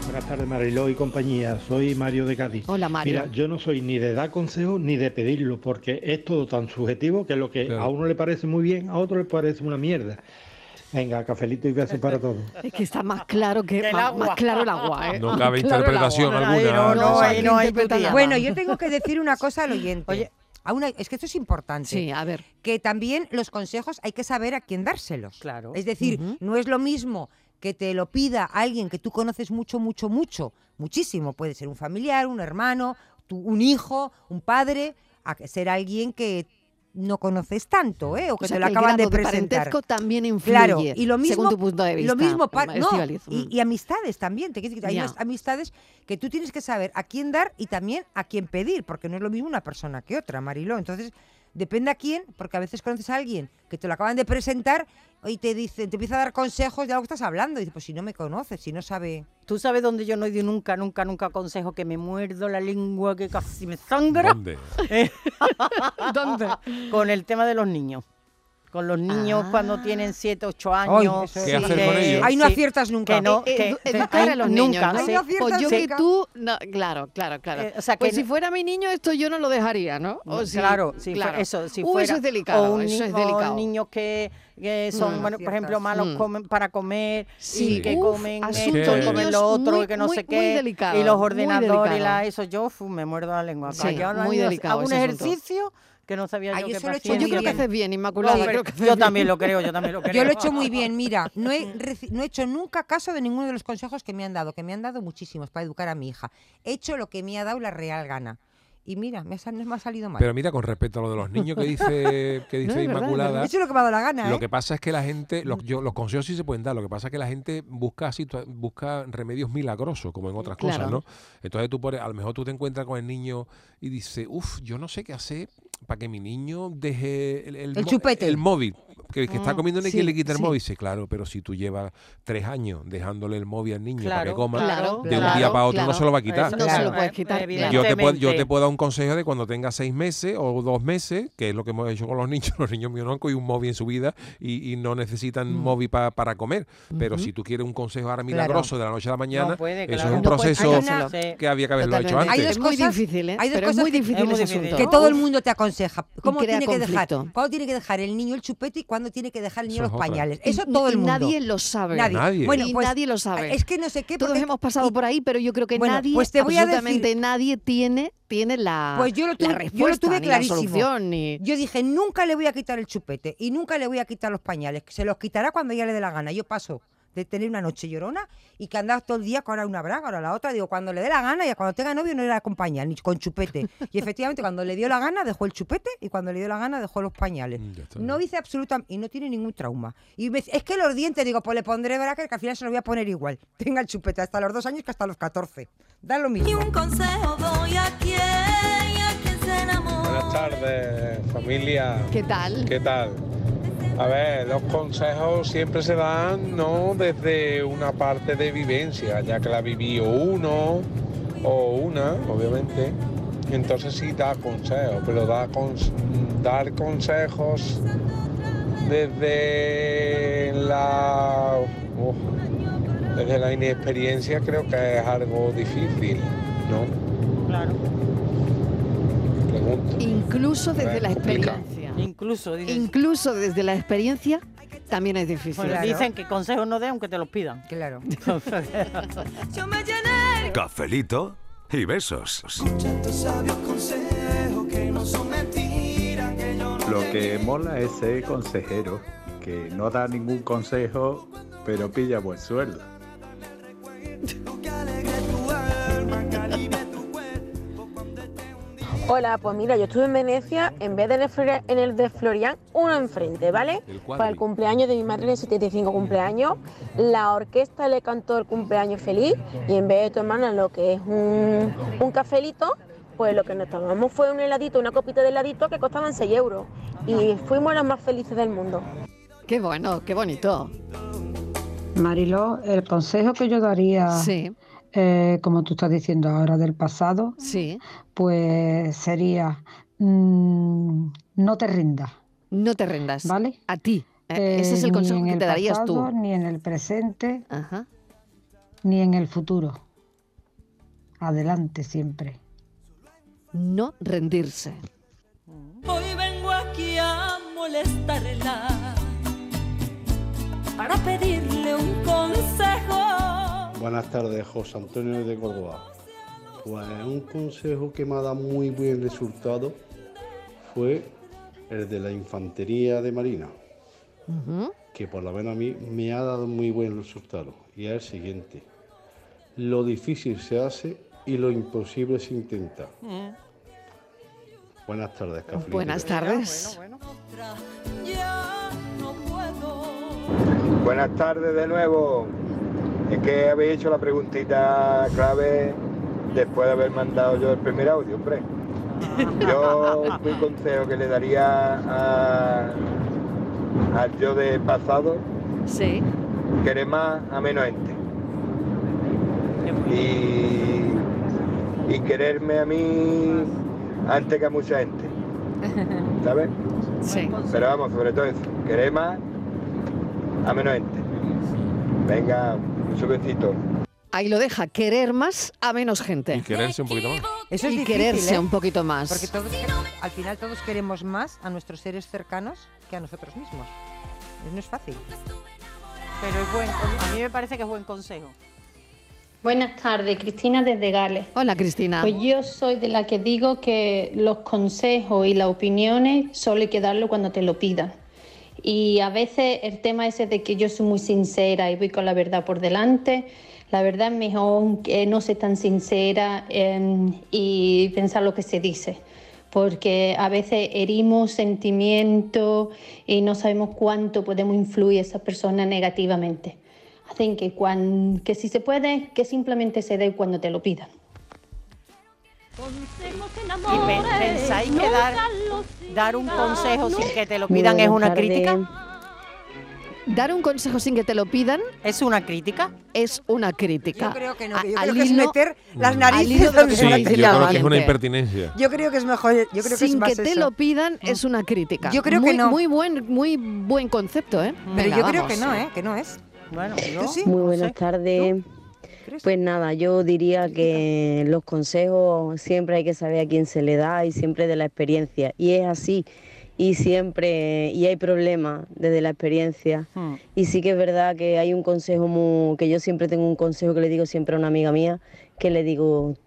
Buenas tardes, Mariló y compañía. Soy Mario de Cádiz. Hola, Mario. Mira, yo no soy ni de dar consejos ni de pedirlo, porque es todo tan subjetivo que lo que a uno le parece muy bien, a otro le parece una mierda. Venga, cafelito y besos para todos. Es que está más claro que, más, más claro el agua, ¿eh? No cabe claro el interpretación agua. alguna. No, no, ahí no hay. Bueno, yo tengo que decir una cosa al oyente. Oye, es que esto es importante. Sí, a ver. Que también los consejos hay que saber a quién dárselos. Claro. Es decir, no es lo mismo que te lo pida alguien que tú conoces mucho, mucho, mucho, muchísimo. Puede ser un familiar, un hermano, tu- un hijo, un padre, a que ser alguien que no conoces tanto, ¿eh? O que O sea, te lo que acaban de grado de presentar. parentesco también influye, Claro, y lo mismo, según tu punto de vista, Lo mismo, no, y, Mm. y amistades también. Te decir que hay amistades que tú tienes que saber a quién dar y también a quién pedir, porque no es lo mismo una persona que otra, Mariló. Entonces, depende a quién, porque a veces conoces a alguien que te lo acaban de presentar y te dice, te empieza a dar consejos de algo que estás hablando. Y dices, pues si no me conoces, si no sabe. Tú sabes dónde yo no he dado nunca, nunca, nunca consejo que me muerdo la lengua que casi me sangra. ¿Dónde? Eh, ¿Dónde? Con el tema de los niños. Con los niños cuando tienen 7, 8 años. eso ¿Qué es- hacer con ellos? Ahí no sí, aciertas nunca. Que no, Eh, que- que educar a los niños, nunca, ¿no? sí. Pues yo que Sí. tú, no, claro, claro, claro. Eh, o sea, pues que si no- fuera mi niño, esto yo no lo dejaría, ¿no? O sí, claro, sí, fue- claro. eso, si Uh, fuera, eso es delicado, o un eso es delicado. niños que, que son, Mm. bueno, por ejemplo, malos Mm. comen para comer Sí. y que Uf, comen esto, niños comen lo otro muy, y que no muy, sé muy qué delicado, y los muy ordenadores y la, eso yo me muerdo la lengua. Sí, muy hago delicado un ese asunto. ejercicio que no sabía Ah, yo yo que eso lo he hecho Pues yo muy creo que haces bien, Inmaculada. No, creo que haces yo bien. también lo creo, yo también lo creo. Yo lo he hecho muy bien, mira, no he, no he hecho nunca caso de ninguno de los consejos que me han dado, que me han dado muchísimos para educar a mi hija. He hecho lo que me ha dado la real gana. Y mira, me ha, sal- no me ha salido mal. Pero mira, con respecto a lo de los niños que dice, que dice No, es verdad, Inmaculada, He hecho lo que me ha dado la gana, Lo ¿eh? que pasa es que la gente, los, yo- los consejos sí se pueden dar, lo que pasa es que la gente busca situa- busca remedios milagrosos, como en otras cosas. ¿no? Entonces tú, por, a lo mejor tú te encuentras con el niño y dices, uff, yo no sé qué hacer para que mi niño deje el, El mo- chupete. el móvil, que, que está Mm, comiendo y sí, que le quita el sí. móvil. Dice, claro, pero si tú llevas tres años dejándole el móvil al niño para que coma, claro, de un día para otro claro. no se lo va a quitar. No se lo puedes quitar. Yo te, puedo, yo te puedo dar un consejo de cuando tenga seis meses o dos meses, que es lo que hemos hecho con los niños. Los niños míos no han cogido un móvil en su vida y, y no necesitan móvil pa- para comer. Pero si tú quieres un consejo ahora milagroso de la noche a la mañana, puede, eso claro. es un No proceso hay una- Sí. que había que haberlo hecho antes. Hay Es dos muy cosas- difícil, ¿eh? hay dos cosas muy que- difícil es muy ese difícil. asunto. Que todo el mundo te aconseja cómo tiene que dejar, cuándo tiene que dejar el niño el chupete y cuándo tiene que dejar el niño Eso los otra. pañales. Y- Eso todo y el mundo. nadie lo sabe. Nadie. Nadie. Bueno, y pues, nadie lo sabe. Es que no sé qué. Todos porque- hemos pasado y- por ahí, pero yo creo que Bueno, nadie, pues te voy a absolutamente decir- nadie tiene, tiene la, Pues yo lo la tuve, yo lo respuesta, tuve ni la clarísimo. solución, ni... Yo dije, nunca le voy a quitar el chupete y nunca le voy a quitar los pañales. Se los quitará cuando ya le dé la gana. Yo paso de tener una noche llorona y que andaba todo el día con ahora una braga, ahora la otra. Digo, cuando le dé la gana y cuando tenga novio no le acompaña, ni con chupete. Y efectivamente, cuando le dio la gana, dejó el chupete y cuando le dio la gana, dejó los pañales. Mm. No hice absolutamente. Y no tiene ningún trauma. Y me es que los dientes, digo, pues le pondré braga que al final se los voy a poner igual. Tenga el chupete hasta los dos años que hasta los 14. Da lo mismo. Y un consejo doy a quien y a quien se enamora. Buenas tardes, familia. ¿Qué tal? ¿Qué tal? A ver, los consejos siempre se dan no desde una parte de vivencia, ya que la vivió uno o una, obviamente. Entonces sí da consejos, pero da cons- dar consejos desde la uf, desde la inexperiencia creo que es algo difícil, ¿no? Claro. Pregunto. Incluso desde la experiencia. Incluso, dices, Incluso desde la experiencia también es difícil. bueno, dicen que consejos no den aunque te los pidan. Claro. Cafelito y besos. Lo que mola es ser consejero, que no da ningún consejo, pero pilla buen sueldo. Hola, pues mira, yo estuve en Venecia, en vez de en el, de Florian, uno enfrente, ¿vale? El. Para el cumpleaños de mi madre en el 75 cumpleaños, la orquesta le cantó el cumpleaños feliz y en vez de tomar lo que es un, un cafelito, pues lo que nos tomamos fue un heladito, una copita de heladito que costaban 6 euros. Y fuimos los más felices del mundo. Qué bueno, qué bonito. Mariló, el consejo que yo daría, eh, como tú estás diciendo ahora del pasado, pues sería mm, no te rindas. No te rindas. ¿Vale? A ti. Eh, Ese es el consejo ni en que te darías tú. pasado, Ni en el presente, ni en el futuro. Adelante siempre. No rendirse. Hoy vengo aquí a molestarla para pedirle un consejo. Buenas tardes, José Antonio de Córdoba. Pues un consejo que me ha dado muy buen resultado fue el de la infantería de Marina, que por lo menos a mí me ha dado muy buen resultado. Y es el siguiente. Lo difícil se hace y lo imposible se intenta. Buenas tardes, Cafelito. Buenas tardes. Buenas tardes de nuevo. Es que habéis hecho la preguntita clave después de haber mandado yo el primer audio, hombre. Yo mi consejo que le daría a, al yo de pasado, sí. querer más a menos gente. Y, y quererme a mí antes que a mucha gente, ¿sabes? Sí. Pero vamos, sobre todo eso, querer más a menos gente. Venga, un besito. Ahí lo deja, querer más a menos gente. Y quererse un poquito más. Eso es y difícil, quererse ¿eh? un poquito más. Porque todos, al final todos queremos más a nuestros seres cercanos que a nosotros mismos. No es fácil. Pero es buen, a mí me parece que es buen consejo. Buenas tardes, Cristina desde Gales. Hola, Cristina. Pues yo soy de la que digo que los consejos y las opiniones solo hay que darlo cuando te lo pidan. Y a veces el tema ese de que yo soy muy sincera y voy con la verdad por delante, la verdad es mejor que no ser tan sincera eh, y pensar lo que se dice. Porque a veces herimos sentimientos y no sabemos cuánto podemos influir a esa persona negativamente. Hacen que, que si se puede, que simplemente se dé cuando te lo pidan. ¿Y pe- pensáis que dar, dar un consejo sin que te lo pidan es una crítica? Dar un consejo sin que te lo pidan es una crítica. Es una crítica. Yo creo que no, que yo al creo que es meter las al narices donde Sí, yo creo que es una impertinencia. Yo creo que es mejor, yo creo que es Sin más que te eso. lo pidan es una crítica. Yo creo que muy, no. Muy buen, muy buen concepto, ¿eh? Pero Venga, yo creo vamos. que no, ¿eh? Que no es. Bueno. Muy buenas tardes. Pues nada, yo diría que los consejos siempre hay que saber a quién se le da y siempre de la experiencia. Y es así. Y siempre, y hay problemas desde la experiencia. Y sí que es verdad que hay un consejo muy, que yo siempre tengo un consejo que le digo siempre a una amiga mía, que le digo,